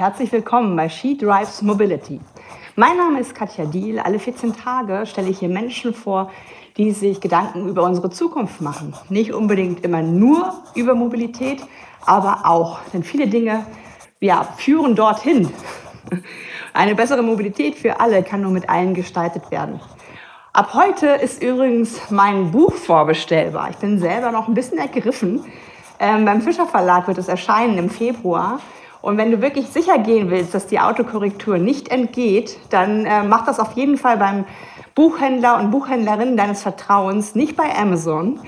Herzlich willkommen bei She Drives Mobility. Mein Name ist Katja Diel. Alle 14 Tage stelle ich hier Menschen vor, die sich Gedanken über unsere Zukunft machen. Nicht unbedingt immer nur über Mobilität, aber auch. Denn viele Dinge ja, führen dorthin. Eine bessere Mobilität für alle kann nur mit allen gestaltet werden. Ab heute ist übrigens mein Buch vorbestellbar. Ich bin selber noch ein bisschen ergriffen. Ähm, beim Fischer Verlag wird es erscheinen im Februar. Und wenn du wirklich sicher gehen willst, dass die Autokorrektur nicht entgeht, dann äh, mach das auf jeden Fall beim Buchhändler und Buchhändlerin deines Vertrauens, nicht bei Amazon,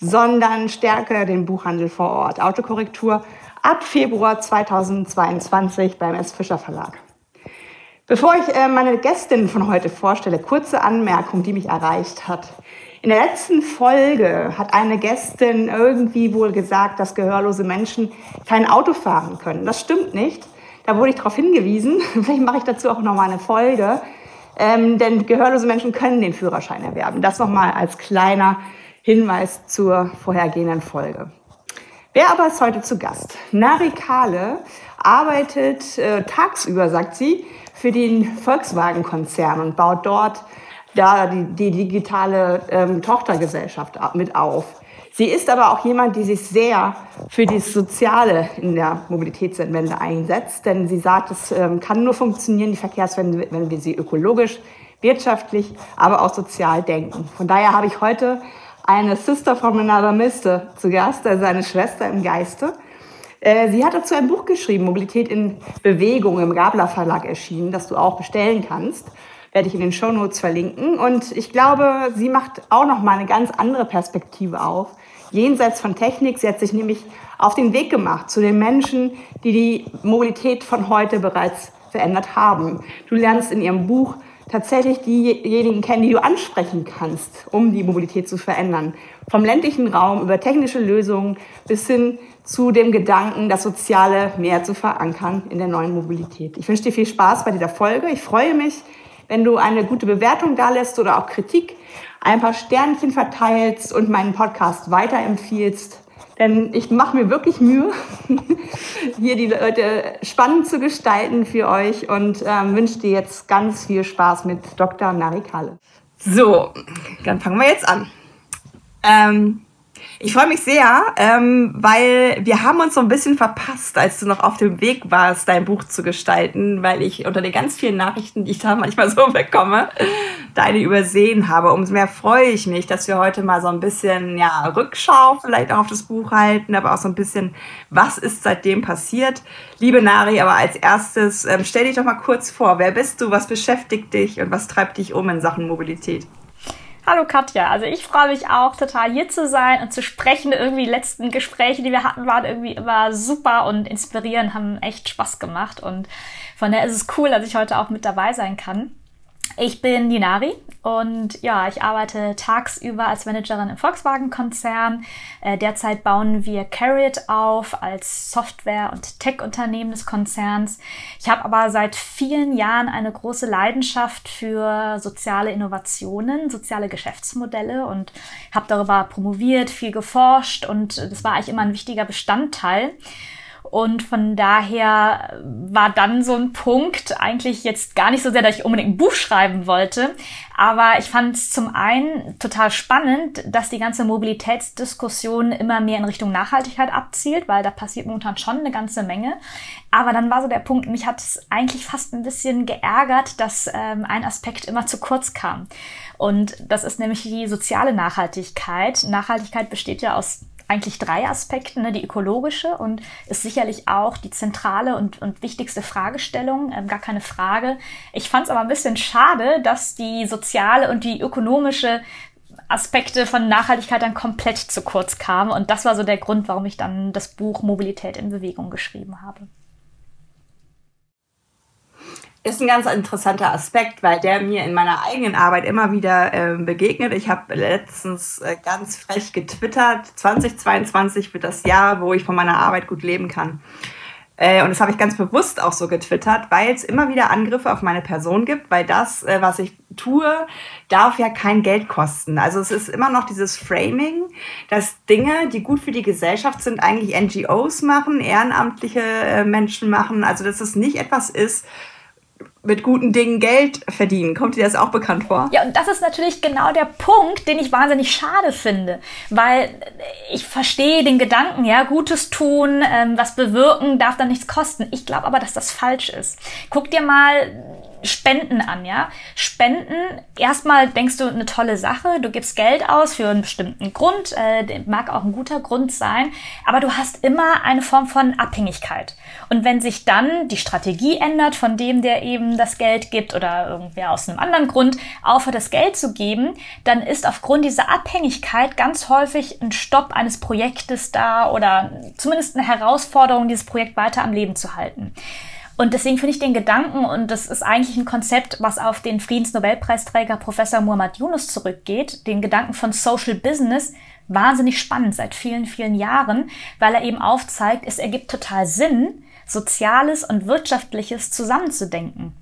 sondern stärke den Buchhandel vor Ort. Autokorrektur ab Februar 2022 beim S. Fischer Verlag. Bevor ich äh, meine Gästin von heute vorstelle, kurze Anmerkung, die mich erreicht hat. In der letzten Folge hat eine Gästin irgendwie wohl gesagt, dass gehörlose Menschen kein Auto fahren können. Das stimmt nicht. Da wurde ich darauf hingewiesen. Vielleicht mache ich dazu auch noch mal eine Folge. Ähm, denn gehörlose Menschen können den Führerschein erwerben. Das nochmal als kleiner Hinweis zur vorhergehenden Folge. Wer aber ist heute zu Gast? Nari Kahle arbeitet äh, tagsüber, sagt sie, für den Volkswagen-Konzern und baut dort da die, die digitale ähm, Tochtergesellschaft mit auf. Sie ist aber auch jemand, die sich sehr für das Soziale in der Mobilitätswende einsetzt, denn sie sagt, es ähm, kann nur funktionieren, die Verkehrswende, wenn wir sie ökologisch, wirtschaftlich, aber auch sozial denken. Von daher habe ich heute eine Sister from another Mister zu Gast, also eine Schwester im Geiste. Äh, sie hat dazu ein Buch geschrieben, Mobilität in Bewegung, im Gabler Verlag erschienen, das du auch bestellen kannst werde ich in den Show Notes verlinken. Und ich glaube, sie macht auch noch mal eine ganz andere Perspektive auf. Jenseits von Technik, sie hat sich nämlich auf den Weg gemacht zu den Menschen, die die Mobilität von heute bereits verändert haben. Du lernst in ihrem Buch tatsächlich diejenigen kennen, die du ansprechen kannst, um die Mobilität zu verändern. Vom ländlichen Raum über technische Lösungen bis hin zu dem Gedanken, das Soziale mehr zu verankern in der neuen Mobilität. Ich wünsche dir viel Spaß bei dieser Folge. Ich freue mich, wenn du eine gute Bewertung da lässt oder auch Kritik, ein paar Sternchen verteilst und meinen Podcast weiterempfiehlst. Denn ich mache mir wirklich Mühe, hier die Leute spannend zu gestalten für euch und ähm, wünsche dir jetzt ganz viel Spaß mit Dr. Narikale. So, dann fangen wir jetzt an. Ähm, ich freue mich sehr, ähm, weil wir haben uns so ein bisschen verpasst, als du noch auf dem Weg warst, dein Buch zu gestalten, weil ich unter den ganz vielen Nachrichten, die ich da manchmal so bekomme, deine übersehen habe. Umso mehr freue ich mich, dass wir heute mal so ein bisschen ja, Rückschau vielleicht auch auf das Buch halten, aber auch so ein bisschen, was ist seitdem passiert. Liebe Nari, aber als erstes ähm, stell dich doch mal kurz vor, wer bist du, was beschäftigt dich und was treibt dich um in Sachen Mobilität? Hallo Katja, also ich freue mich auch total hier zu sein und zu sprechen. Irgendwie die letzten Gespräche, die wir hatten, waren irgendwie immer super und inspirierend, haben echt Spaß gemacht und von daher ist es cool, dass ich heute auch mit dabei sein kann. Ich bin Dinari und ja, ich arbeite tagsüber als Managerin im Volkswagen-Konzern. Äh, derzeit bauen wir Carriot auf als Software- und Tech-Unternehmen des Konzerns. Ich habe aber seit vielen Jahren eine große Leidenschaft für soziale Innovationen, soziale Geschäftsmodelle und habe darüber promoviert, viel geforscht und das war eigentlich immer ein wichtiger Bestandteil. Und von daher war dann so ein Punkt eigentlich jetzt gar nicht so sehr, dass ich unbedingt ein Buch schreiben wollte, aber ich fand es zum einen total spannend, dass die ganze Mobilitätsdiskussion immer mehr in Richtung Nachhaltigkeit abzielt, weil da passiert momentan schon eine ganze Menge. Aber dann war so der Punkt, mich hat es eigentlich fast ein bisschen geärgert, dass ähm, ein Aspekt immer zu kurz kam. Und das ist nämlich die soziale Nachhaltigkeit. Nachhaltigkeit besteht ja aus eigentlich drei Aspekte. Ne? Die ökologische und ist sicherlich auch die zentrale und, und wichtigste Fragestellung, ähm, gar keine Frage. Ich fand es aber ein bisschen schade, dass die soziale und die ökonomische Aspekte von Nachhaltigkeit dann komplett zu kurz kamen. Und das war so der Grund, warum ich dann das Buch Mobilität in Bewegung geschrieben habe ist ein ganz interessanter Aspekt, weil der mir in meiner eigenen Arbeit immer wieder äh, begegnet. Ich habe letztens äh, ganz frech getwittert, 2022 wird das Jahr, wo ich von meiner Arbeit gut leben kann. Äh, und das habe ich ganz bewusst auch so getwittert, weil es immer wieder Angriffe auf meine Person gibt, weil das, äh, was ich tue, darf ja kein Geld kosten. Also es ist immer noch dieses Framing, dass Dinge, die gut für die Gesellschaft sind, eigentlich NGOs machen, ehrenamtliche äh, Menschen machen. Also dass es nicht etwas ist, mit guten Dingen Geld verdienen. Kommt dir das auch bekannt vor? Ja, und das ist natürlich genau der Punkt, den ich wahnsinnig schade finde, weil ich verstehe den Gedanken, ja, Gutes tun, ähm, was bewirken, darf dann nichts kosten. Ich glaube aber, dass das falsch ist. Guck dir mal Spenden an, ja. Spenden, erstmal denkst du eine tolle Sache, du gibst Geld aus für einen bestimmten Grund, äh, mag auch ein guter Grund sein, aber du hast immer eine Form von Abhängigkeit. Und wenn sich dann die Strategie ändert von dem, der eben das Geld gibt oder irgendwer aus einem anderen Grund aufhört, das Geld zu geben, dann ist aufgrund dieser Abhängigkeit ganz häufig ein Stopp eines Projektes da oder zumindest eine Herausforderung, dieses Projekt weiter am Leben zu halten. Und deswegen finde ich den Gedanken, und das ist eigentlich ein Konzept, was auf den Friedensnobelpreisträger Professor Muhammad Yunus zurückgeht, den Gedanken von Social Business, wahnsinnig spannend seit vielen, vielen Jahren, weil er eben aufzeigt, es ergibt total Sinn, Soziales und Wirtschaftliches zusammenzudenken.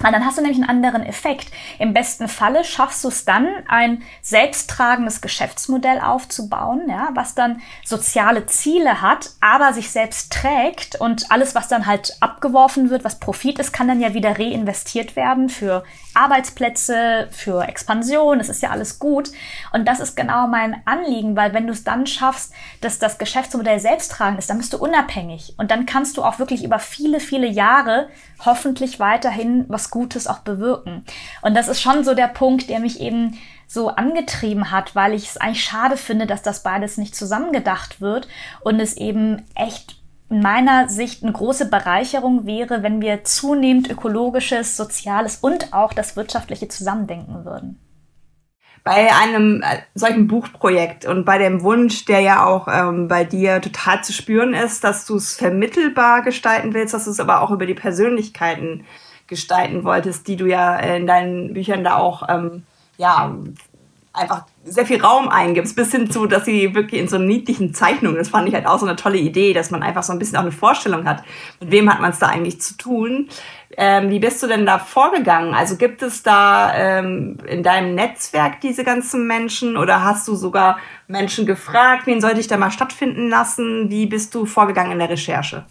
Weil dann hast du nämlich einen anderen Effekt. Im besten Falle schaffst du es dann, ein selbsttragendes Geschäftsmodell aufzubauen, ja, was dann soziale Ziele hat, aber sich selbst trägt und alles, was dann halt abgeworfen wird, was Profit ist, kann dann ja wieder reinvestiert werden für Arbeitsplätze, für Expansion. Das ist ja alles gut. Und das ist genau mein Anliegen, weil wenn du es dann schaffst, dass das Geschäftsmodell selbsttragend ist, dann bist du unabhängig und dann kannst du auch wirklich über viele, viele Jahre hoffentlich weiterhin was Gutes auch bewirken. Und das ist schon so der Punkt, der mich eben so angetrieben hat, weil ich es eigentlich schade finde, dass das beides nicht zusammengedacht wird und es eben echt meiner Sicht eine große Bereicherung wäre, wenn wir zunehmend ökologisches, soziales und auch das wirtschaftliche zusammendenken würden. Bei einem äh, solchen Buchprojekt und bei dem Wunsch, der ja auch ähm, bei dir total zu spüren ist, dass du es vermittelbar gestalten willst, dass du es aber auch über die Persönlichkeiten gestalten wolltest, die du ja in deinen Büchern da auch ähm, ja einfach sehr viel Raum eingibst, bis hin zu, dass sie wirklich in so niedlichen Zeichnungen, das fand ich halt auch so eine tolle Idee, dass man einfach so ein bisschen auch eine Vorstellung hat, mit wem hat man es da eigentlich zu tun. Ähm, wie bist du denn da vorgegangen? Also gibt es da ähm, in deinem Netzwerk diese ganzen Menschen oder hast du sogar Menschen gefragt, wen sollte ich da mal stattfinden lassen? Wie bist du vorgegangen in der Recherche?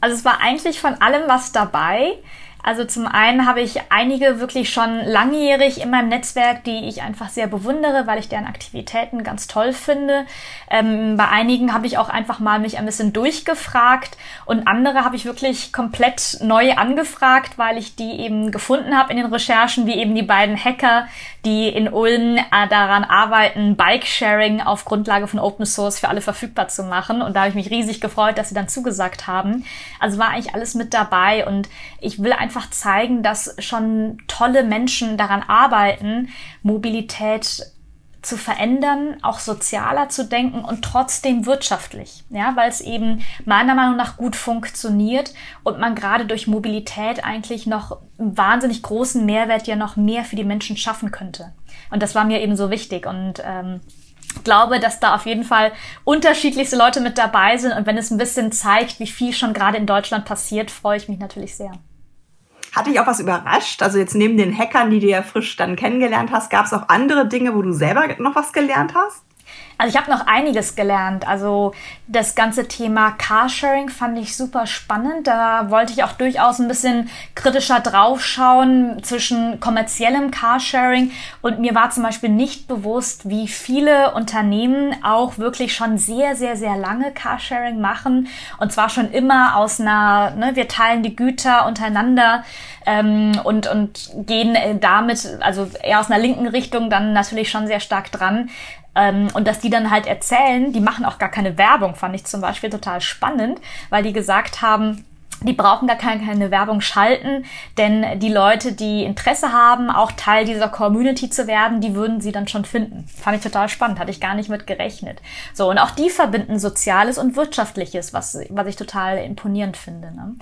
Also es war eigentlich von allem was dabei. Also zum einen habe ich einige wirklich schon langjährig in meinem Netzwerk, die ich einfach sehr bewundere, weil ich deren Aktivitäten ganz toll finde. Ähm, bei einigen habe ich auch einfach mal mich ein bisschen durchgefragt und andere habe ich wirklich komplett neu angefragt, weil ich die eben gefunden habe in den Recherchen, wie eben die beiden Hacker, die in Ulm äh, daran arbeiten, Bike-Sharing auf Grundlage von Open Source für alle verfügbar zu machen. Und da habe ich mich riesig gefreut, dass sie dann zugesagt haben. Also war eigentlich alles mit dabei und ich will einfach zeigen, dass schon tolle Menschen daran arbeiten, Mobilität zu verändern, auch sozialer zu denken und trotzdem wirtschaftlich, ja, weil es eben meiner Meinung nach gut funktioniert und man gerade durch Mobilität eigentlich noch einen wahnsinnig großen Mehrwert ja noch mehr für die Menschen schaffen könnte. Und das war mir eben so wichtig und ähm, glaube, dass da auf jeden Fall unterschiedlichste Leute mit dabei sind und wenn es ein bisschen zeigt, wie viel schon gerade in Deutschland passiert, freue ich mich natürlich sehr. Hat dich auch was überrascht? Also jetzt neben den Hackern, die du ja frisch dann kennengelernt hast, gab es auch andere Dinge, wo du selber noch was gelernt hast? Also ich habe noch einiges gelernt. Also das ganze Thema Carsharing fand ich super spannend. Da wollte ich auch durchaus ein bisschen kritischer draufschauen zwischen kommerziellem Carsharing und mir war zum Beispiel nicht bewusst, wie viele Unternehmen auch wirklich schon sehr, sehr, sehr lange Carsharing machen und zwar schon immer aus einer, ne, wir teilen die Güter untereinander ähm, und, und gehen äh, damit, also eher aus einer linken Richtung dann natürlich schon sehr stark dran. Ähm, und dass die dann halt erzählen, die machen auch gar keine Werbung, fand ich zum Beispiel total spannend, weil die gesagt haben, die brauchen gar keine, keine, Werbung schalten, denn die Leute, die Interesse haben, auch Teil dieser Community zu werden, die würden sie dann schon finden. Fand ich total spannend, hatte ich gar nicht mit gerechnet. So, und auch die verbinden Soziales und Wirtschaftliches, was, was ich total imponierend finde. Ne?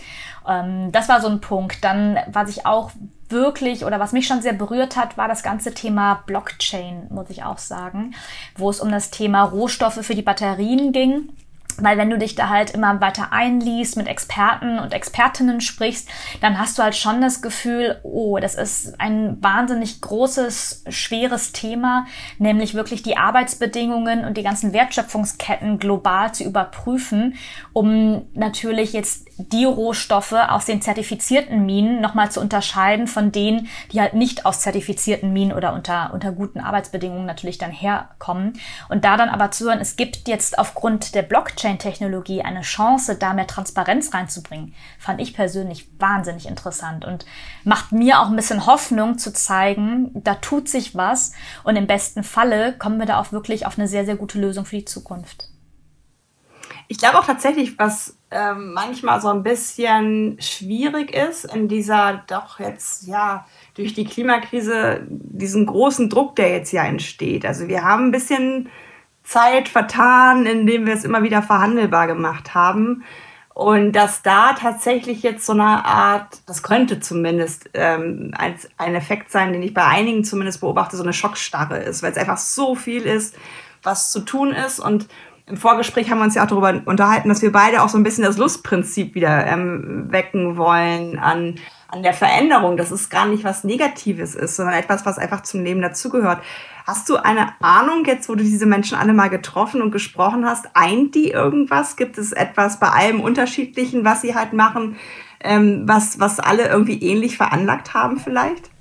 Ähm, das war so ein Punkt. Dann, was ich auch wirklich oder was mich schon sehr berührt hat, war das ganze Thema Blockchain, muss ich auch sagen, wo es um das Thema Rohstoffe für die Batterien ging Weil wenn du dich da halt immer weiter einliest, mit Experten und Expertinnen sprichst, dann hast du halt schon das Gefühl, oh, das ist ein wahnsinnig großes, schweres Thema, nämlich wirklich die Arbeitsbedingungen und die ganzen Wertschöpfungsketten global zu überprüfen, um natürlich jetzt die Rohstoffe aus den zertifizierten Minen nochmal zu unterscheiden von denen, die halt nicht aus zertifizierten Minen oder unter, unter guten Arbeitsbedingungen natürlich dann herkommen. Und da dann aber zu hören, es gibt jetzt aufgrund der Blockchain-Technologie eine Chance, da mehr Transparenz reinzubringen, fand ich persönlich wahnsinnig interessant und macht mir auch ein bisschen Hoffnung zu zeigen, da tut sich was und im besten Falle kommen wir da auch wirklich auf eine sehr, sehr gute Lösung für die Zukunft. Ich glaube auch tatsächlich, was ähm, manchmal so ein bisschen schwierig ist in dieser doch jetzt ja durch die Klimakrise diesen großen Druck, der jetzt ja entsteht. Also wir haben ein bisschen Zeit vertan, indem wir es immer wieder verhandelbar gemacht haben. Und dass da tatsächlich jetzt so eine Art, das könnte zumindest ähm, als ein Effekt sein, den ich bei einigen zumindest beobachte, so eine Schockstarre ist, weil es einfach so viel ist, was zu tun ist und im Vorgespräch haben wir uns ja auch darüber unterhalten, dass wir beide auch so ein bisschen das Lustprinzip wieder ähm, wecken wollen an, an der Veränderung, dass es gar nicht was Negatives ist, sondern etwas, was einfach zum Leben dazugehört. Hast du eine Ahnung jetzt, wo du diese Menschen alle mal getroffen und gesprochen hast? Eint die irgendwas? Gibt es etwas bei allem Unterschiedlichen, was sie halt machen, ähm, was, was alle irgendwie ähnlich veranlagt haben vielleicht?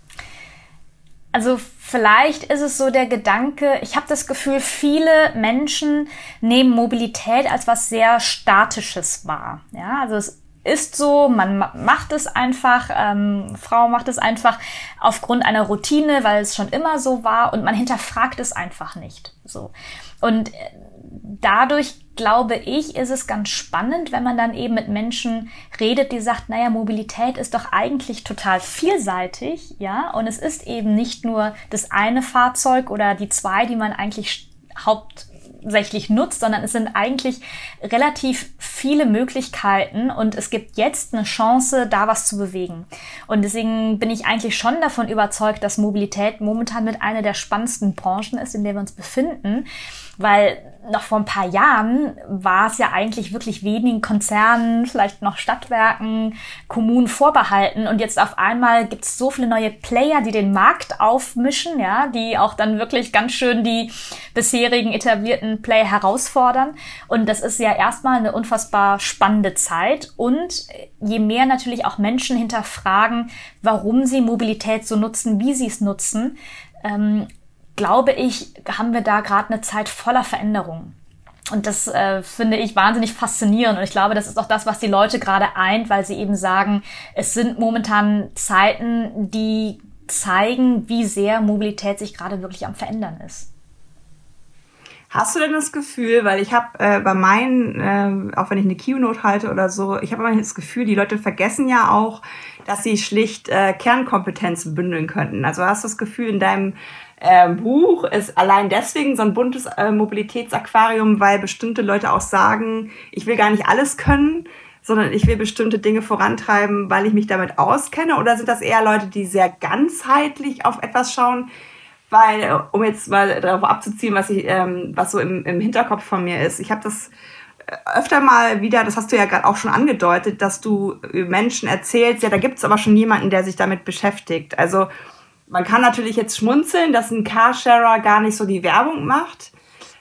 Also vielleicht ist es so der Gedanke, ich habe das Gefühl, viele Menschen nehmen Mobilität als was sehr Statisches wahr. Ja, also es ist so, man macht es einfach, ähm, Frau macht es einfach aufgrund einer Routine, weil es schon immer so war und man hinterfragt es einfach nicht. So. Und äh, dadurch glaube ich, ist es ganz spannend, wenn man dann eben mit Menschen redet, die sagt, naja, Mobilität ist doch eigentlich total vielseitig, ja, und es ist eben nicht nur das eine Fahrzeug oder die zwei, die man eigentlich hauptsächlich nutzt, sondern es sind eigentlich relativ viele Möglichkeiten und es gibt jetzt eine Chance, da was zu bewegen. Und deswegen bin ich eigentlich schon davon überzeugt, dass Mobilität momentan mit einer der spannendsten Branchen ist, in der wir uns befinden, weil noch vor ein paar Jahren war es ja eigentlich wirklich wenigen Konzernen, vielleicht noch Stadtwerken, Kommunen vorbehalten. Und jetzt auf einmal gibt es so viele neue Player, die den Markt aufmischen, ja, die auch dann wirklich ganz schön die bisherigen etablierten Player herausfordern. Und das ist ja erstmal eine unfassbar spannende Zeit. Und je mehr natürlich auch Menschen hinterfragen, warum sie Mobilität so nutzen, wie sie es nutzen, ähm, glaube ich, haben wir da gerade eine Zeit voller Veränderungen. Und das äh, finde ich wahnsinnig faszinierend. Und ich glaube, das ist auch das, was die Leute gerade eint, weil sie eben sagen, es sind momentan Zeiten, die zeigen, wie sehr Mobilität sich gerade wirklich am Verändern ist. Hast du denn das Gefühl, weil ich habe äh, bei meinen, äh, auch wenn ich eine Keynote halte oder so, ich habe immer das Gefühl, die Leute vergessen ja auch, dass sie schlicht äh, Kernkompetenzen bündeln könnten. Also hast du das Gefühl, in deinem äh, Buch ist allein deswegen so ein buntes äh, Mobilitätsaquarium, weil bestimmte Leute auch sagen, ich will gar nicht alles können, sondern ich will bestimmte Dinge vorantreiben, weil ich mich damit auskenne? Oder sind das eher Leute, die sehr ganzheitlich auf etwas schauen? Weil, um jetzt mal darauf abzuziehen, was, ich, ähm, was so im, im Hinterkopf von mir ist, ich habe das äh, öfter mal wieder, das hast du ja gerade auch schon angedeutet, dass du Menschen erzählst, ja, da gibt es aber schon jemanden, der sich damit beschäftigt. Also man kann natürlich jetzt schmunzeln, dass ein Carsharer gar nicht so die Werbung macht.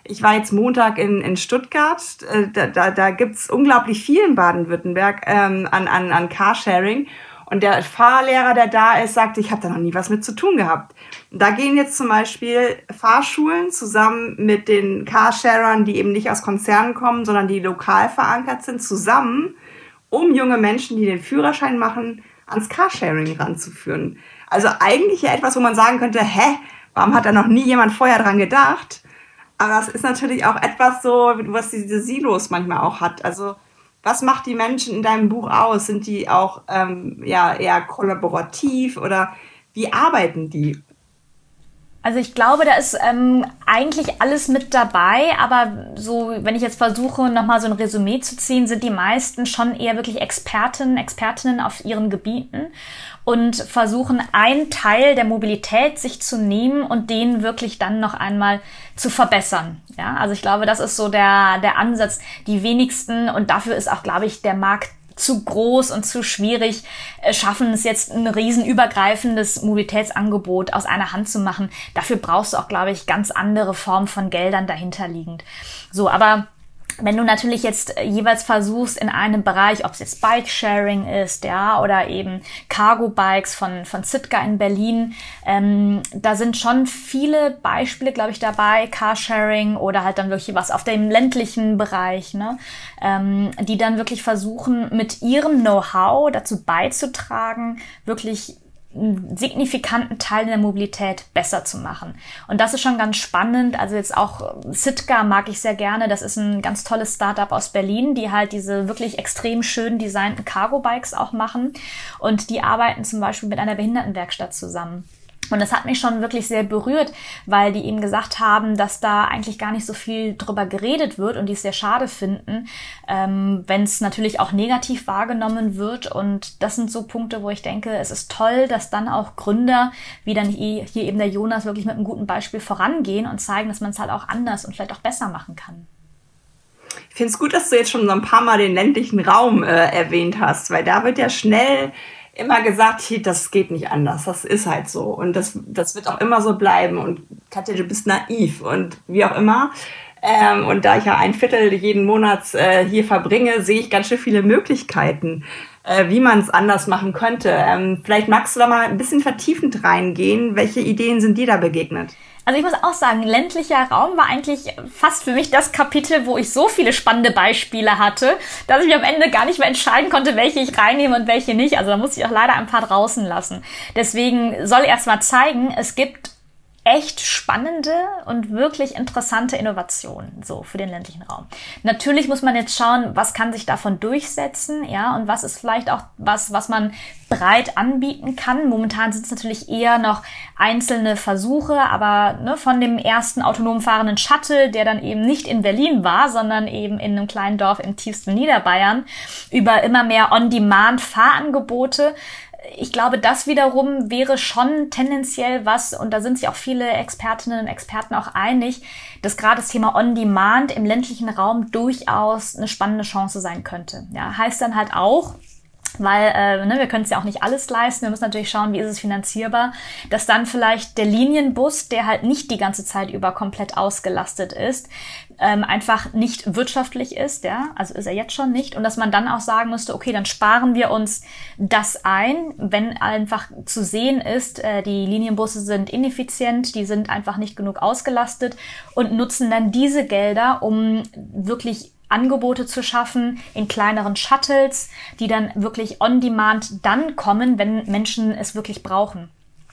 Ich war jetzt Montag in, in Stuttgart. Äh, da, da, da gibt es unglaublich viel in Baden-Württemberg ähm, an, an, an Carsharing. Und der Fahrlehrer, der da ist, sagt, ich habe da noch nie was mit zu tun gehabt. Da gehen jetzt zum Beispiel Fahrschulen zusammen mit den Carsharern, die eben nicht aus Konzernen kommen, sondern die lokal verankert sind, zusammen, um junge Menschen, die den Führerschein machen, ans Carsharing ranzuführen. Also eigentlich ja etwas, wo man sagen könnte, hä, warum hat da noch nie jemand vorher dran gedacht? Aber es ist natürlich auch etwas so, was diese Silos manchmal auch hat. Also was macht die Menschen in deinem Buch aus? Sind die auch ähm, ja, eher kollaborativ oder wie arbeiten die? Also ich glaube, da ist ähm, eigentlich alles mit dabei, aber so, wenn ich jetzt versuche, nochmal so ein Resümee zu ziehen, sind die meisten schon eher wirklich Expertinnen, Expertinnen auf ihren Gebieten und versuchen, einen Teil der Mobilität sich zu nehmen und den wirklich dann noch einmal zu verbessern. Ja, also ich glaube, das ist so der, der Ansatz. Die wenigsten, und dafür ist auch, glaube ich, der Markt zu groß und zu schwierig, äh, schaffen es jetzt ein riesenübergreifendes Mobilitätsangebot aus einer Hand zu machen. Dafür brauchst du auch, glaube ich, ganz andere Formen von Geldern dahinterliegend. So, aber wenn du natürlich jetzt äh, jeweils versuchst in einem Bereich, ob es jetzt Bike-Sharing ist, ja, oder eben Cargo-Bikes von, von Sitka in Berlin, ähm, da sind schon viele Beispiele, glaube ich, dabei, Carsharing oder halt dann wirklich was auf dem ländlichen Bereich, ne, ähm, die dann wirklich versuchen, mit ihrem Know-how dazu beizutragen, wirklich signifikanten Teil der Mobilität besser zu machen. Und das ist schon ganz spannend. Also jetzt auch Sitka mag ich sehr gerne. Das ist ein ganz tolles Startup aus Berlin, die halt diese wirklich extrem schön designten Cargo-Bikes auch machen. Und die arbeiten zum Beispiel mit einer Behindertenwerkstatt zusammen. Und das hat mich schon wirklich sehr berührt, weil die eben gesagt haben, dass da eigentlich gar nicht so viel drüber geredet wird und die es sehr schade finden, ähm, wenn es natürlich auch negativ wahrgenommen wird. Und das sind so Punkte, wo ich denke, es ist toll, dass dann auch Gründer, wie dann hier eben der Jonas, wirklich mit einem guten Beispiel vorangehen und zeigen, dass man es halt auch anders und vielleicht auch besser machen kann. Ich finde es gut, dass du jetzt schon so ein paar Mal den ländlichen Raum äh, erwähnt hast, weil da wird ja schnell immer gesagt, das geht nicht anders, das ist halt so und das, das wird auch immer so bleiben und Katja, du bist naiv und wie auch immer. Ähm, und da ich ja ein Viertel jeden Monats äh, hier verbringe, sehe ich ganz schön viele Möglichkeiten, äh, wie man es anders machen könnte. Ähm, vielleicht magst du da mal ein bisschen vertiefend reingehen. Welche Ideen sind dir da begegnet? Also ich muss auch sagen, ländlicher Raum war eigentlich fast für mich das Kapitel, wo ich so viele spannende Beispiele hatte, dass ich am Ende gar nicht mehr entscheiden konnte, welche ich reinnehme und welche nicht. Also da musste ich auch leider ein paar draußen lassen. Deswegen soll erst mal zeigen, es gibt echt spannende und wirklich interessante Innovationen so für den ländlichen Raum. Natürlich muss man jetzt schauen, was kann sich davon durchsetzen, ja, und was ist vielleicht auch was, was man breit anbieten kann. Momentan sind es natürlich eher noch einzelne Versuche, aber ne, von dem ersten autonom fahrenden Shuttle, der dann eben nicht in Berlin war, sondern eben in einem kleinen Dorf im tiefsten Niederbayern, über immer mehr On-Demand-Fahrangebote ich glaube, das wiederum wäre schon tendenziell was, und da sind sich auch viele Expertinnen und Experten auch einig, dass gerade das Thema On-Demand im ländlichen Raum durchaus eine spannende Chance sein könnte. Ja, heißt dann halt auch, weil äh, ne, wir können es ja auch nicht alles leisten. Wir müssen natürlich schauen, wie ist es finanzierbar, dass dann vielleicht der Linienbus, der halt nicht die ganze Zeit über komplett ausgelastet ist, ähm, einfach nicht wirtschaftlich ist, ja, also ist er jetzt schon nicht, und dass man dann auch sagen müsste, okay, dann sparen wir uns das ein, wenn einfach zu sehen ist, äh, die Linienbusse sind ineffizient, die sind einfach nicht genug ausgelastet und nutzen dann diese Gelder, um wirklich Angebote zu schaffen in kleineren Shuttles, die dann wirklich on demand dann kommen, wenn Menschen es wirklich brauchen.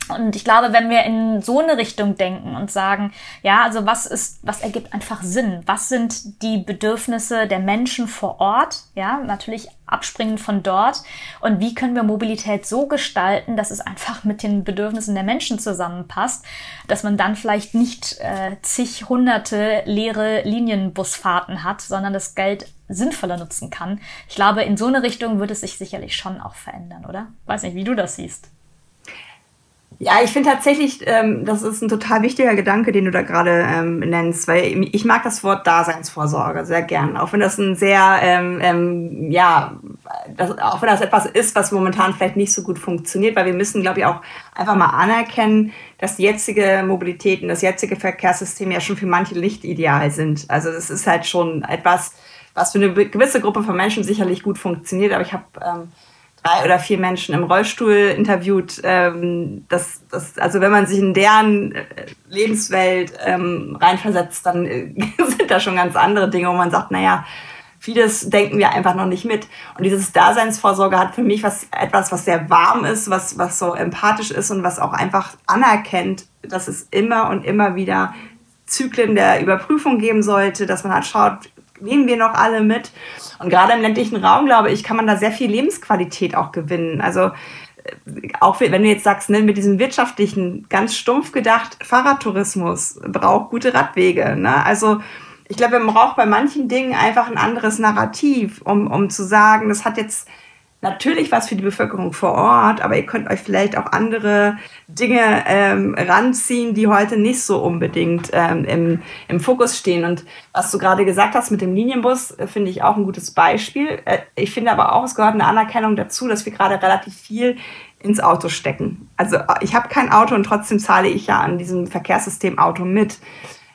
Und ich glaube, wenn wir in so eine Richtung denken und sagen, ja, also was ist, was ergibt einfach Sinn? Was sind die Bedürfnisse der Menschen vor Ort? Ja, natürlich abspringend von dort. Und wie können wir Mobilität so gestalten, dass es einfach mit den Bedürfnissen der Menschen zusammenpasst, dass man dann vielleicht nicht äh, zig hunderte leere Linienbusfahrten hat, sondern das Geld sinnvoller nutzen kann. Ich glaube, in so eine Richtung wird es sich sicherlich schon auch verändern, oder? Weiß nicht, wie du das siehst. Ja, ich finde tatsächlich, ähm, das ist ein total wichtiger Gedanke, den du da gerade ähm, nennst, weil ich mag das Wort Daseinsvorsorge sehr gern, auch wenn das ein sehr, ähm, ähm, ja, das, auch wenn das etwas ist, was momentan vielleicht nicht so gut funktioniert, weil wir müssen, glaube ich, auch einfach mal anerkennen, dass die jetzige Mobilität und das jetzige Verkehrssystem ja schon für manche nicht ideal sind. Also das ist halt schon etwas, was für eine gewisse Gruppe von Menschen sicherlich gut funktioniert, aber ich habe ähm, drei oder vier Menschen im Rollstuhl interviewt. Ähm, das, das, also wenn man sich in deren äh, Lebenswelt ähm, reinversetzt, dann äh, sind da schon ganz andere Dinge, wo man sagt, naja, vieles denken wir einfach noch nicht mit. Und dieses Daseinsvorsorge hat für mich was, etwas, was sehr warm ist, was, was so empathisch ist und was auch einfach anerkennt, dass es immer und immer wieder Zyklen der Überprüfung geben sollte, dass man halt schaut, nehmen wir noch alle mit. Und gerade im ländlichen Raum, glaube ich, kann man da sehr viel Lebensqualität auch gewinnen. Also auch wenn du jetzt sagst, ne, mit diesem wirtschaftlichen, ganz stumpf gedacht, Fahrradtourismus braucht gute Radwege. Ne? Also ich glaube, man braucht bei manchen Dingen einfach ein anderes Narrativ, um, um zu sagen, das hat jetzt natürlich was für die Bevölkerung vor Ort, aber ihr könnt euch vielleicht auch andere Dinge ähm, ranziehen, die heute nicht so unbedingt ähm, im, im Fokus stehen. Und was du gerade gesagt hast mit dem Linienbus, äh, finde ich auch ein gutes Beispiel. Äh, ich finde aber auch, es gehört eine Anerkennung dazu, dass wir gerade relativ viel ins Auto stecken. Also äh, ich habe kein Auto und trotzdem zahle ich ja an diesem Verkehrssystem Auto mit.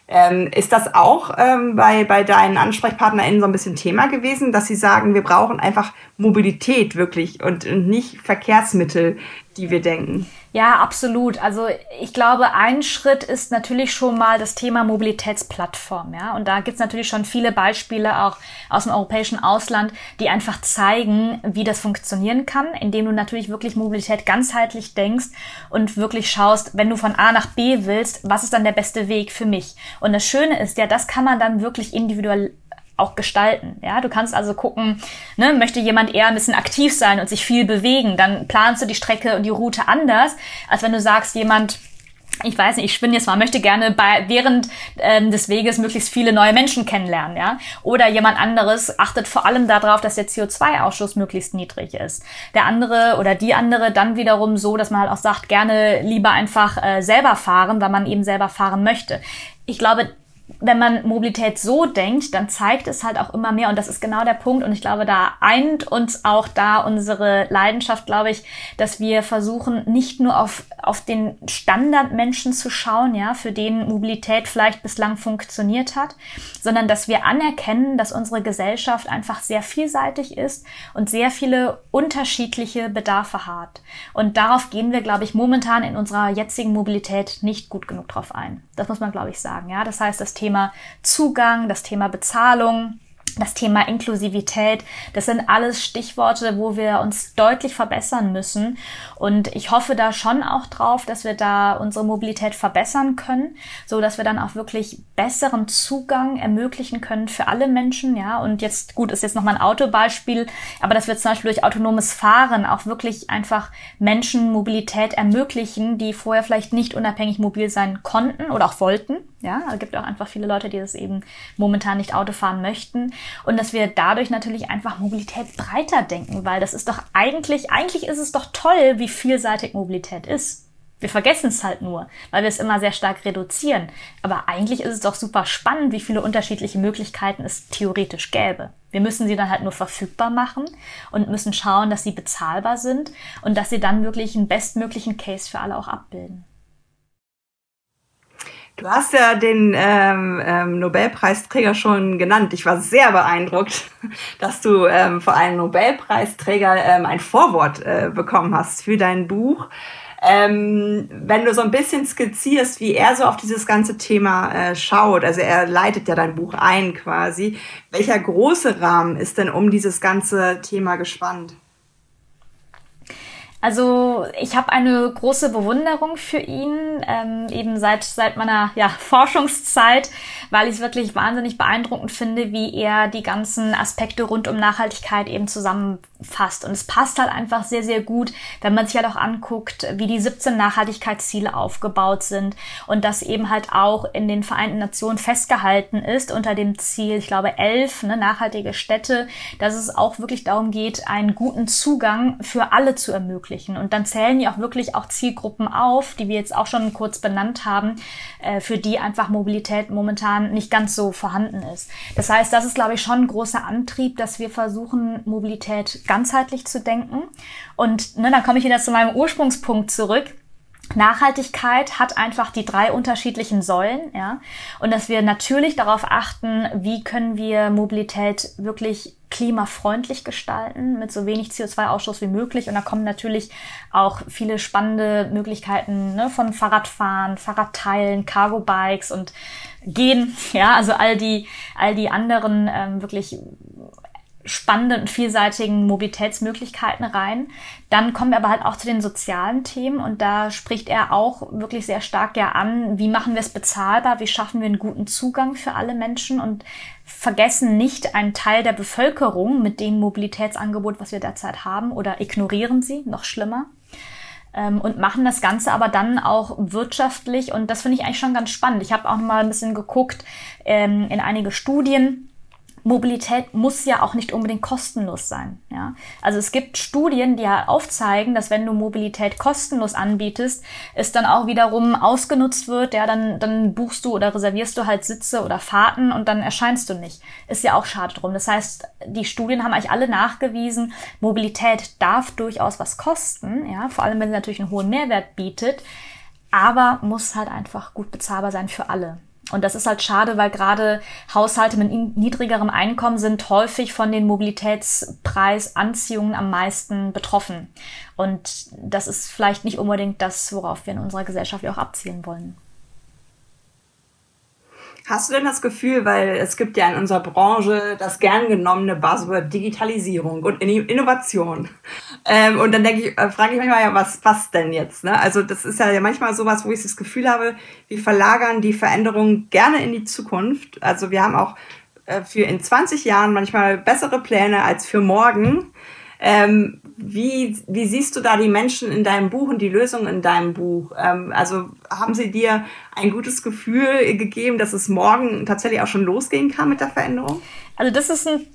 Ähm, ist das auch ähm, bei, bei deinen AnsprechpartnerInnen so ein bisschen Thema gewesen, dass sie sagen, wir brauchen einfach Mobilität wirklich und, und nicht Verkehrsmittel, die wir denken? Ja, absolut. Also ich glaube, ein Schritt ist natürlich schon mal das Thema Mobilitätsplattform. Ja? Und da gibt's natürlich schon viele Beispiele auch aus dem europäischen Ausland, die einfach zeigen, wie das funktionieren kann, indem du natürlich wirklich Mobilität ganzheitlich denkst und wirklich schaust, wenn du von A nach B willst, was ist dann der beste Weg für mich? Und das Schöne ist ja, das kann man dann wirklich individuell auch gestalten. Ja, du kannst also gucken, ne, möchte jemand eher ein bisschen aktiv sein und sich viel bewegen, dann planst du die Strecke und die Route anders, als wenn du sagst, jemand ich weiß nicht, ich spinne jetzt mal, möchte gerne bei, während ähm, des Weges möglichst viele neue Menschen kennenlernen, ja. Oder jemand anderes achtet vor allem darauf, dass der CO2-Ausschuss möglichst niedrig ist. Der andere oder die andere dann wiederum so, dass man halt auch sagt, gerne lieber einfach äh, selber fahren, weil man eben selber fahren möchte. Ich glaube, wenn man Mobilität so denkt, dann zeigt es halt auch immer mehr, und das ist genau der Punkt, und ich glaube, da eint uns auch da unsere Leidenschaft, glaube ich, dass wir versuchen, nicht nur auf, auf den Standardmenschen zu schauen, ja, für den Mobilität vielleicht bislang funktioniert hat, sondern dass wir anerkennen, dass unsere Gesellschaft einfach sehr vielseitig ist und sehr viele unterschiedliche Bedarfe hat. Und darauf gehen wir, glaube ich, momentan in unserer jetzigen Mobilität nicht gut genug drauf ein. Das muss man, glaube ich, sagen, ja. Das heißt, dass Thema Zugang, das Thema Bezahlung, das Thema Inklusivität, das sind alles Stichworte, wo wir uns deutlich verbessern müssen. Und ich hoffe da schon auch drauf, dass wir da unsere Mobilität verbessern können, so dass wir dann auch wirklich besseren Zugang ermöglichen können für alle Menschen. Ja, und jetzt, gut, ist jetzt nochmal ein Autobeispiel, aber dass wir zum Beispiel durch autonomes Fahren auch wirklich einfach Menschen Mobilität ermöglichen, die vorher vielleicht nicht unabhängig mobil sein konnten oder auch wollten. Ja, es gibt auch einfach viele Leute, die das eben momentan nicht Auto fahren möchten. Und dass wir dadurch natürlich einfach Mobilität breiter denken, weil das ist doch eigentlich, eigentlich ist es doch toll, wie vielseitig Mobilität ist. Wir vergessen es halt nur, weil wir es immer sehr stark reduzieren. Aber eigentlich ist es doch super spannend, wie viele unterschiedliche Möglichkeiten es theoretisch gäbe. Wir müssen sie dann halt nur verfügbar machen und müssen schauen, dass sie bezahlbar sind und dass sie dann wirklich einen bestmöglichen Case für alle auch abbilden. Du hast ja den ähm, ähm, Nobelpreisträger schon genannt. Ich war sehr beeindruckt, dass du ähm, vor einem Nobelpreisträger ähm, ein Vorwort äh, bekommen hast für dein Buch. Ähm, wenn du so ein bisschen skizzierst, wie er so auf dieses ganze Thema äh, schaut, also er leitet ja dein Buch ein quasi, welcher große Rahmen ist denn um dieses ganze Thema gespannt? Also ich habe eine große Bewunderung für ihn, ähm, eben seit, seit meiner ja, Forschungszeit, weil ich es wirklich wahnsinnig beeindruckend finde, wie er die ganzen Aspekte rund um Nachhaltigkeit eben zusammenfasst. Und es passt halt einfach sehr, sehr gut, wenn man sich halt auch anguckt, wie die 17 Nachhaltigkeitsziele aufgebaut sind und das eben halt auch in den Vereinten Nationen festgehalten ist unter dem Ziel, ich glaube, elf ne, nachhaltige Städte, dass es auch wirklich darum geht, einen guten Zugang für alle zu ermöglichen ermöglichen. Und dann zählen die auch wirklich auch Zielgruppen auf, die wir jetzt auch schon kurz benannt haben, äh, für die einfach Mobilität momentan nicht ganz so vorhanden ist. Das heißt, das ist, glaube ich, schon ein großer Antrieb, dass wir versuchen, Mobilität ganzheitlich zu denken. Und ne, dann komme ich wieder zu meinem Ursprungspunkt zurück. Nachhaltigkeit hat einfach die drei unterschiedlichen Säulen, ja. Und dass wir natürlich darauf achten, wie können wir Mobilität wirklich klimafreundlich gestalten, mit so wenig CO2-Ausstoß wie möglich. Und da kommen natürlich auch viele spannende Möglichkeiten ne, von Fahrradfahren, Fahrradteilen, Cargo-Bikes und Gehen, ja, also all die, all die anderen ähm, wirklich spannenden und vielseitigen Mobilitätsmöglichkeiten rein. Dann kommen wir aber halt auch zu den sozialen Themen und da spricht er auch wirklich sehr stark ja an, wie machen wir es bezahlbar, wie schaffen wir einen guten Zugang für alle Menschen und vergessen nicht einen Teil der Bevölkerung mit dem Mobilitätsangebot, was wir derzeit haben oder ignorieren sie, noch schlimmer. ähm, und machen das Ganze aber dann auch wirtschaftlich und das finde ich eigentlich schon ganz spannend. Ich habe auch mal ein bisschen geguckt ähm, in einige Studien Mobilität muss ja auch nicht unbedingt kostenlos sein. Ja? Also es gibt Studien, die ja aufzeigen, dass wenn du Mobilität kostenlos anbietest, es dann auch wiederum ausgenutzt wird. Ja, dann, dann buchst du oder reservierst du halt Sitze oder Fahrten und dann erscheinst du nicht. Ist ja auch schade drum. Das heißt, die Studien haben eigentlich alle nachgewiesen, Mobilität darf durchaus was kosten. Ja, vor allem wenn sie natürlich einen hohen Mehrwert bietet, aber muss halt einfach gut bezahlbar sein für alle. Und das ist halt schade, weil gerade Haushalte mit niedrigerem Einkommen sind häufig von den Mobilitätspreisanziehungen am meisten betroffen. Und das ist vielleicht nicht unbedingt das, worauf wir in unserer Gesellschaft auch abzielen wollen. Hast du denn das Gefühl, weil es gibt ja in unserer Branche das gern genommene Buzzword Digitalisierung und Innovation. Ähm, und dann denke ich, äh, frage ich mich mal, ja, was, was denn jetzt? Ne? Also das ist ja manchmal sowas, wo ich das Gefühl habe, wir verlagern die Veränderungen gerne in die Zukunft. Also wir haben auch äh, für in 20 Jahren manchmal bessere Pläne als für morgen. Ähm, wie, wie siehst du da die Menschen in deinem Buch und die Lösungen in deinem Buch? Ähm, also haben sie dir ein gutes Gefühl gegeben, dass es morgen tatsächlich auch schon losgehen kann mit der Veränderung? Also das ist ein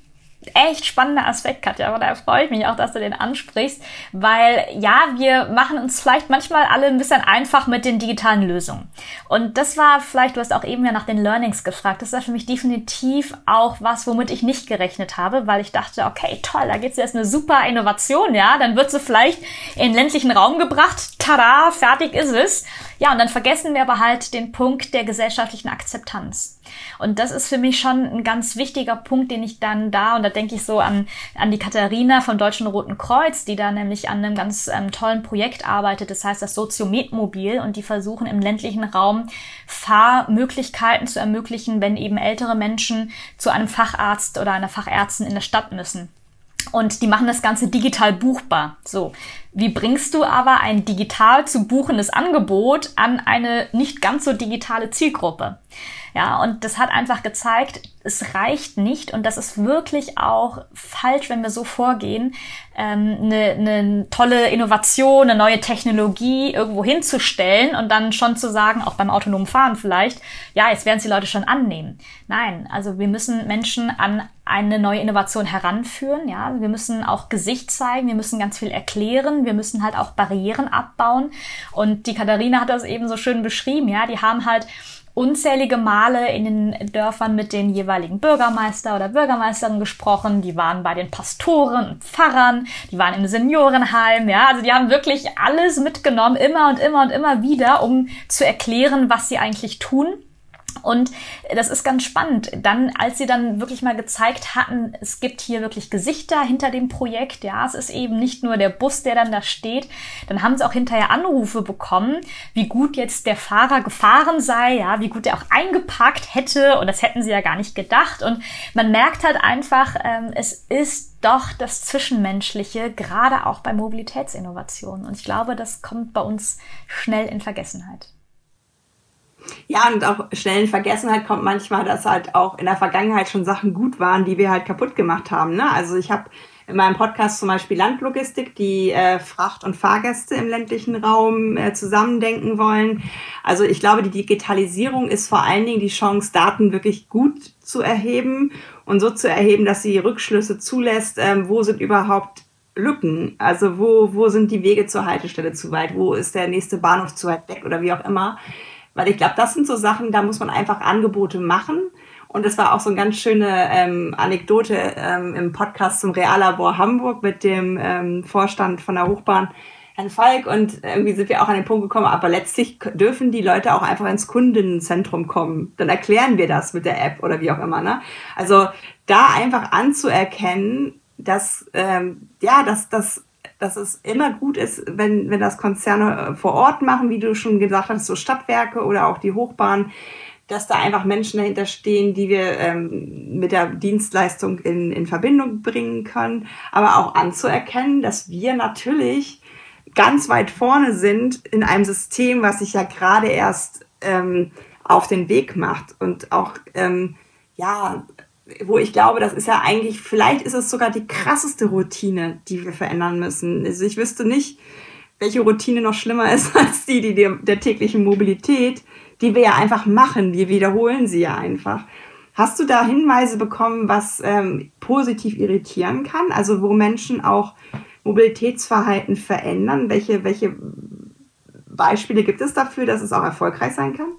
echt spannender Aspekt, Katja, aber da freue ich mich auch, dass du den ansprichst, weil ja, wir machen uns vielleicht manchmal alle ein bisschen einfach mit den digitalen Lösungen. Und das war vielleicht, du hast auch eben ja nach den Learnings gefragt, das war für mich definitiv auch was, womit ich nicht gerechnet habe, weil ich dachte, okay, toll, da gibt's jetzt eine super Innovation, ja, dann wird sie vielleicht in ländlichen Raum gebracht, tada, fertig ist es. Ja, und dann vergessen wir aber halt den Punkt der gesellschaftlichen Akzeptanz. Und das ist für mich schon ein ganz wichtiger Punkt, den ich dann da, und da denke ich so an, an die Katharina vom Deutschen Roten Kreuz, die da nämlich an einem ganz ähm, tollen Projekt arbeitet, das heißt das Soziometmobil, und die versuchen im ländlichen Raum Fahrmöglichkeiten zu ermöglichen, wenn eben ältere Menschen zu einem Facharzt oder einer Fachärztin in der Stadt müssen. Und die machen das Ganze digital buchbar. So. Wie bringst du aber ein digital zu buchendes Angebot an eine nicht ganz so digitale Zielgruppe? Ja, und das hat einfach gezeigt, es reicht nicht und das ist wirklich auch falsch, wenn wir so vorgehen, ähm, eine, eine tolle Innovation, eine neue Technologie irgendwo hinzustellen und dann schon zu sagen, auch beim autonomen Fahren vielleicht, ja, jetzt werden es die Leute schon annehmen. Nein, also wir müssen Menschen an eine neue Innovation heranführen, ja, wir müssen auch Gesicht zeigen, wir müssen ganz viel erklären, wir müssen halt auch Barrieren abbauen. Und die Katharina hat das eben so schön beschrieben, ja, die haben halt unzählige Male in den Dörfern mit den jeweiligen Bürgermeister oder Bürgermeisterinnen gesprochen. Die waren bei den Pastoren und Pfarrern, die waren im Seniorenheim, ja, also die haben wirklich alles mitgenommen, immer und immer und immer wieder, um zu erklären, was sie eigentlich tun und das ist ganz spannend. Dann, als sie dann wirklich mal gezeigt hatten, es gibt hier wirklich Gesichter hinter dem Projekt, ja, es ist eben nicht nur der Bus, der dann da steht, dann haben sie auch hinterher Anrufe bekommen, wie gut jetzt der Fahrer gefahren sei, ja, wie gut er auch eingepackt hätte und das hätten sie ja gar nicht gedacht. Und man merkt halt einfach, ähm, es ist doch das Zwischenmenschliche, gerade auch bei Mobilitätsinnovationen. Und ich glaube, das kommt bei uns schnell in Vergessenheit. Ja, und auch schnell in Vergessenheit kommt manchmal, dass halt auch in der Vergangenheit schon Sachen gut waren, die wir halt kaputt gemacht haben. Ne? Also ich habe in meinem Podcast zum Beispiel Landlogistik, die äh, Fracht- und Fahrgäste im ländlichen Raum äh, zusammendenken wollen. Also ich glaube, die Digitalisierung ist vor allen Dingen die Chance, Daten wirklich gut zu erheben und so zu erheben, dass sie Rückschlüsse zulässt, ähm, wo sind überhaupt Lücken. Also wo, wo sind die Wege zur Haltestelle zu weit, wo ist der nächste Bahnhof zu weit weg oder wie auch immer. Weil ich glaube, das sind so Sachen, da muss man einfach Angebote machen. Und es war auch so eine ganz schöne ähm, Anekdote ähm, im Podcast zum Reallabor Hamburg mit dem ähm, Vorstand von der Hochbahn, Herrn Falk. Und irgendwie sind wir auch an den Punkt gekommen, aber letztlich dürfen die Leute auch einfach ins Kundenzentrum kommen. Dann erklären wir das mit der App oder wie auch immer. Ne? Also da einfach anzuerkennen, dass ähm, ja, dass das dass es immer gut ist, wenn, wenn das Konzerne äh, vor Ort machen, wie du schon gesagt hast, so Stadtwerke oder auch die Hochbahn, dass da einfach Menschen dahinter stehen, die wir ähm, mit der Dienstleistung in, in Verbindung bringen können, aber auch anzuerkennen, dass wir natürlich ganz weit vorne sind in einem System, was sich ja gerade erst ähm, auf den Weg macht. Und auch ähm, ja wo ich glaube, das ist ja eigentlich, vielleicht ist es sogar die krasseste Routine, die wir verändern müssen. Also ich wüsste nicht, welche Routine noch schlimmer ist als die, die der, der täglichen Mobilität, die wir ja einfach machen. Wir wiederholen sie ja einfach. Hast du da Hinweise bekommen, was ähm, positiv irritieren kann? Also wo Menschen auch Mobilitätsverhalten verändern? Welche, welche Beispiele gibt es dafür, dass es auch erfolgreich sein kann?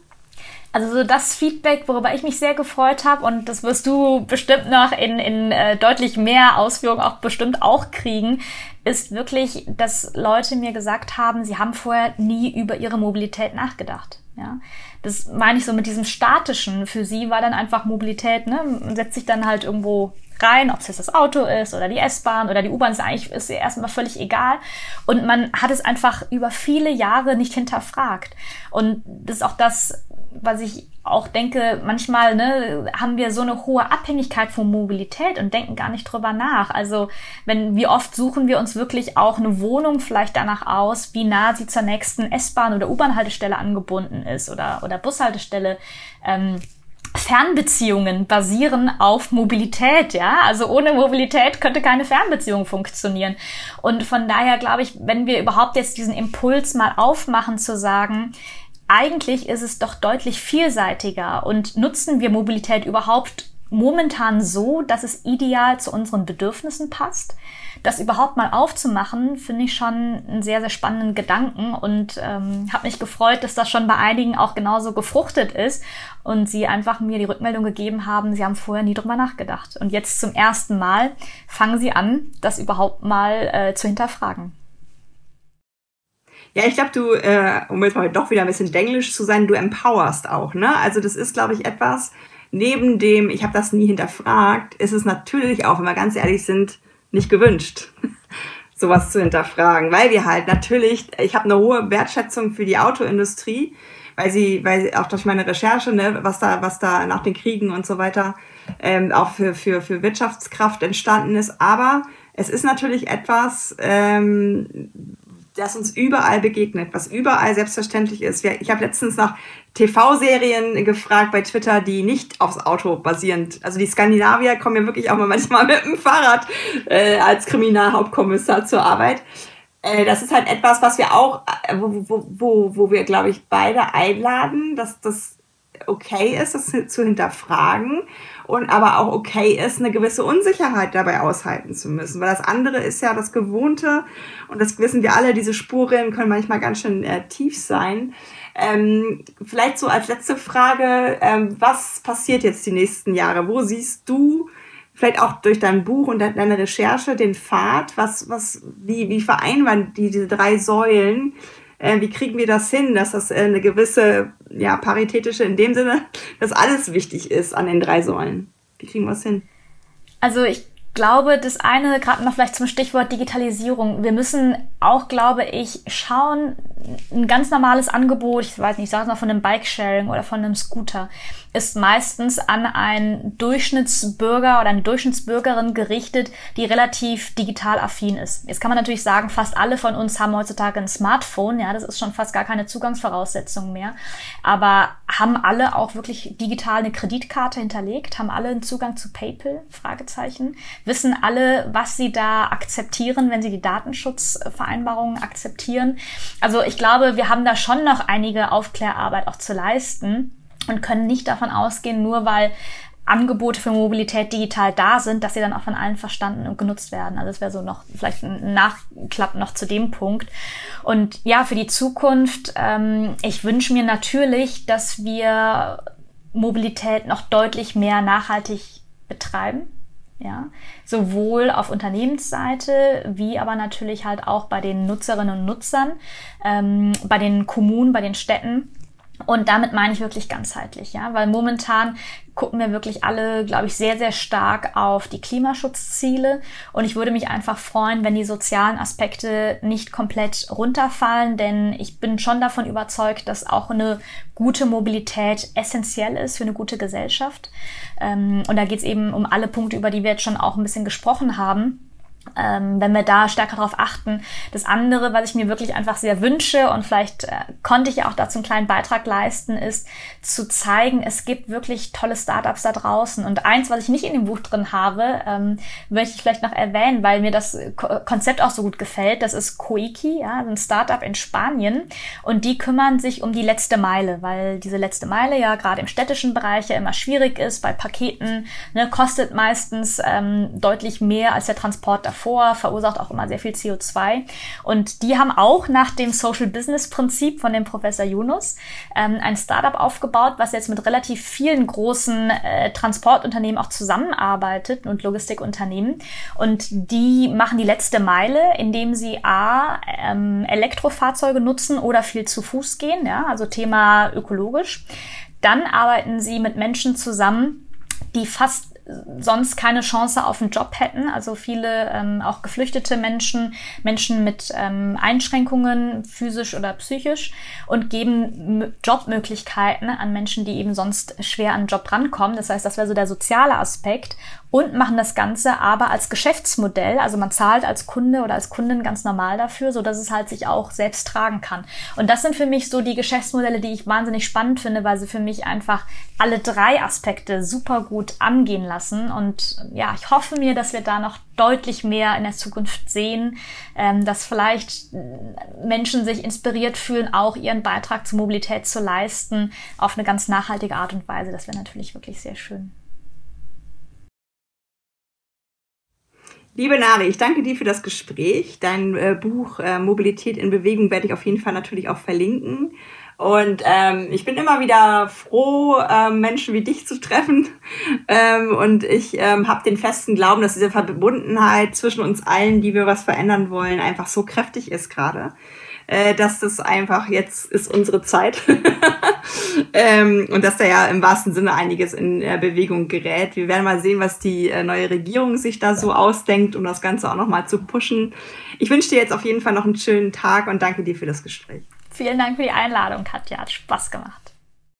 Also so das Feedback, worüber ich mich sehr gefreut habe und das wirst du bestimmt noch in, in äh, deutlich mehr Ausführungen auch bestimmt auch kriegen, ist wirklich, dass Leute mir gesagt haben, sie haben vorher nie über ihre Mobilität nachgedacht. Ja, das meine ich so mit diesem statischen. Für sie war dann einfach Mobilität, ne, man setzt sich dann halt irgendwo rein, ob es jetzt das Auto ist oder die S-Bahn oder die U-Bahn, ist eigentlich ist erstmal völlig egal. Und man hat es einfach über viele Jahre nicht hinterfragt. Und das ist auch das, was ich auch denke, manchmal ne, haben wir so eine hohe Abhängigkeit von Mobilität und denken gar nicht drüber nach. Also wenn wie oft suchen wir uns wirklich auch eine Wohnung vielleicht danach aus, wie nah sie zur nächsten S-Bahn oder U-Bahn-Haltestelle angebunden ist oder oder Bushaltestelle. Ähm, Fernbeziehungen basieren auf Mobilität, ja. Also ohne Mobilität könnte keine Fernbeziehung funktionieren. Und von daher glaube ich, wenn wir überhaupt jetzt diesen Impuls mal aufmachen zu sagen, eigentlich ist es doch deutlich vielseitiger und nutzen wir Mobilität überhaupt momentan so, dass es ideal zu unseren Bedürfnissen passt. Das überhaupt mal aufzumachen, finde ich schon einen sehr, sehr spannenden Gedanken und ähm, habe mich gefreut, dass das schon bei einigen auch genauso gefruchtet ist und sie einfach mir die Rückmeldung gegeben haben, sie haben vorher nie drüber nachgedacht. Und jetzt zum ersten Mal fangen sie an, das überhaupt mal äh, zu hinterfragen. Ja, ich glaube, du, äh, um jetzt mal doch wieder ein bisschen denglisch zu sein, du empowerst auch, ne? Also das ist, glaube ich, etwas, neben dem, ich habe das nie hinterfragt, ist es natürlich auch, wenn wir ganz ehrlich sind, nicht gewünscht, sowas zu hinterfragen, weil wir halt natürlich, ich habe eine hohe Wertschätzung für die Autoindustrie, weil sie, weil auch durch meine Recherche, ne, was da, was da nach den Kriegen und so weiter ähm, auch für, für, für Wirtschaftskraft entstanden ist. Aber es ist natürlich etwas, ähm, das uns überall begegnet, was überall selbstverständlich ist. Ich habe letztens nach TV-Serien gefragt bei Twitter, die nicht aufs Auto basierend, also die Skandinavier kommen ja wirklich auch mal manchmal mit dem Fahrrad äh, als Kriminalhauptkommissar zur Arbeit. Äh, das ist halt etwas, was wir auch, äh, wo, wo, wo, wo wir, glaube ich, beide einladen, dass das okay ist, das zu hinterfragen und aber auch okay ist, eine gewisse Unsicherheit dabei aushalten zu müssen. Weil das andere ist ja das Gewohnte und das wissen wir alle, diese Spuren können manchmal ganz schön äh, tief sein. Ähm, vielleicht so als letzte Frage, ähm, was passiert jetzt die nächsten Jahre? Wo siehst du vielleicht auch durch dein Buch und deine Recherche den Pfad? Was, was, wie, wie vereinbaren die diese drei Säulen? Äh, wie kriegen wir das hin, dass das äh, eine gewisse, ja, paritätische, in dem Sinne, dass alles wichtig ist an den drei Säulen? Wie kriegen wir es hin? Also ich glaube, das eine, gerade noch vielleicht zum Stichwort Digitalisierung, wir müssen auch, glaube ich, schauen, ein ganz normales Angebot, ich weiß nicht, ich sage es mal von einem Bike-Sharing oder von einem Scooter, ist meistens an einen Durchschnittsbürger oder eine Durchschnittsbürgerin gerichtet, die relativ digital affin ist. Jetzt kann man natürlich sagen, fast alle von uns haben heutzutage ein Smartphone, ja, das ist schon fast gar keine Zugangsvoraussetzung mehr. Aber haben alle auch wirklich digital eine Kreditkarte hinterlegt? Haben alle einen Zugang zu PayPal? Fragezeichen. Wissen alle, was sie da akzeptieren, wenn sie die Datenschutzvereinbarungen akzeptieren? Also ich glaube, wir haben da schon noch einige Aufklärarbeit auch zu leisten und können nicht davon ausgehen, nur weil Angebote für Mobilität digital da sind, dass sie dann auch von allen verstanden und genutzt werden. Also das wäre so noch vielleicht ein Nachklapp noch zu dem Punkt. Und ja, für die Zukunft, ähm, ich wünsche mir natürlich, dass wir Mobilität noch deutlich mehr nachhaltig betreiben. Ja, sowohl auf Unternehmensseite wie aber natürlich halt auch bei den Nutzerinnen und Nutzern, ähm, bei den Kommunen, bei den Städten und damit meine ich wirklich ganzheitlich, ja, weil momentan gucken wir wirklich alle, glaube ich, sehr, sehr stark auf die Klimaschutzziele. Und ich würde mich einfach freuen, wenn die sozialen Aspekte nicht komplett runterfallen, denn ich bin schon davon überzeugt, dass auch eine gute Mobilität essentiell ist für eine gute Gesellschaft. Ähm, und da geht es eben um alle Punkte, über die wir jetzt schon auch ein bisschen gesprochen haben. Ähm, wenn wir da stärker darauf achten. Das andere, was ich mir wirklich einfach sehr wünsche und vielleicht äh, konnte ich ja auch dazu einen kleinen Beitrag leisten, ist zu zeigen, es gibt wirklich tolle Startups da draußen. Und eins, was ich nicht in dem Buch drin habe, ähm, möchte ich vielleicht noch erwähnen, weil mir das Ko Konzept auch so gut gefällt. Das ist Koiki, ja, ein Startup in Spanien. Und die kümmern sich um die letzte Meile, weil diese letzte Meile ja gerade im städtischen Bereich ja immer schwierig ist. Bei Paketen ne, kostet meistens ähm, deutlich mehr als der Transport davor verursacht auch immer sehr viel CO2. Und die haben auch nach dem Social Business Prinzip von dem Professor Yunus ähm, ein Startup aufgebaut, was jetzt mit relativ vielen großen äh, Transportunternehmen auch zusammenarbeitet und Logistikunternehmen. Und die machen die letzte Meile, indem sie A, ähm, Elektrofahrzeuge nutzen oder viel zu Fuß gehen, ja, also Thema ökologisch. Dann arbeiten sie mit Menschen zusammen, die fast sonst keine Chance auf einen Job hätten. Also viele ähm, auch geflüchtete Menschen, Menschen mit ähm, Einschränkungen, physisch oder psychisch, und geben Jobmöglichkeiten an Menschen, die eben sonst schwer an einen Job rankommen. Das heißt, das wäre so der soziale Aspekt und machen das Ganze aber als Geschäftsmodell. Also man zahlt als Kunde oder als Kundin ganz normal dafür, so dass es halt sich auch selbst tragen kann. Und das sind für mich so die Geschäftsmodelle, die ich wahnsinnig spannend finde, weil sie für mich einfach alle drei Aspekte super gut angehen lassen. Und ja, ich hoffe mir, dass wir da noch deutlich mehr in der Zukunft sehen, ähm, dass vielleicht Menschen sich inspiriert fühlen, auch ihren Beitrag zur Mobilität zu leisten, auf eine ganz nachhaltige Art und Weise. Das wäre natürlich wirklich sehr schön. Liebe Nari, ich danke dir für das Gespräch. Dein äh, Buch äh, Mobilität in Bewegung werde ich auf jeden Fall natürlich auch verlinken. Und ähm, ich bin immer wieder froh, ähm, Menschen wie dich zu treffen. Ähm, und ich ähm, habe den festen Glauben, dass diese Verbundenheit zwischen uns allen, die wir was verändern wollen, einfach so kräftig ist gerade äh, dass das einfach jetzt ist unsere Zeit ähm, und dass da ja im wahrsten Sinne einiges in äh, Bewegung gerät. Wir werden mal sehen, was die äh, neue Regierung sich da so ausdenkt, um das Ganze auch nochmal zu pushen. Ich wünsche dir jetzt auf jeden Fall noch einen schönen Tag und danke dir für das Gespräch. Vielen Dank für die Einladung, Katja. Hat Spaß gemacht.